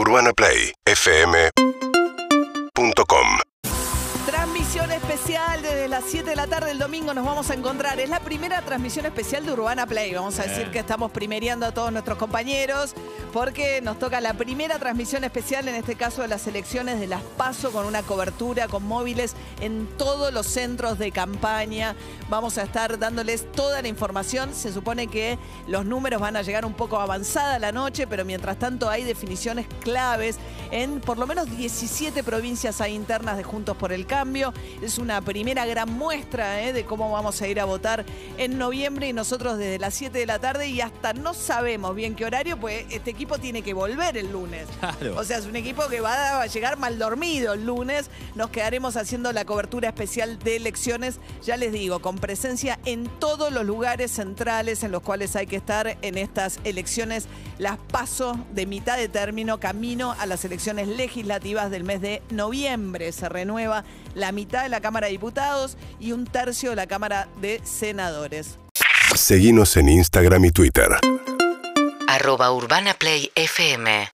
UrbanaPlayFM.com Transmisión especial desde las 7 de la tarde del domingo nos vamos a encontrar. Es la primera transmisión especial de Urbana Play. Vamos a decir que estamos primereando a todos nuestros compañeros porque nos toca la primera transmisión especial, en este caso de las elecciones de las PASO, con una cobertura con móviles en todos los centros de campaña. Vamos a estar dándoles toda la información. Se supone que los números van a llegar un poco avanzada la noche, pero mientras tanto hay definiciones claves en por lo menos 17 provincias hay internas de Juntos por el Cambio. Es una primera gran muestra ¿eh? de cómo vamos a ir a votar en noviembre y nosotros desde las 7 de la tarde y hasta no sabemos bien qué horario, pues este equipo tiene que volver el lunes. Claro. O sea, es un equipo que va a llegar mal dormido el lunes. Nos quedaremos haciendo la cobertura especial de elecciones, ya les digo, con presencia en todos los lugares centrales en los cuales hay que estar en estas elecciones. Las paso de mitad de término, camino a las elecciones legislativas del mes de noviembre. Se renueva la mitad de la Cámara de Diputados y un tercio de la Cámara de Senadores. Seguimos en Instagram y Twitter. arroba Urbana Play FM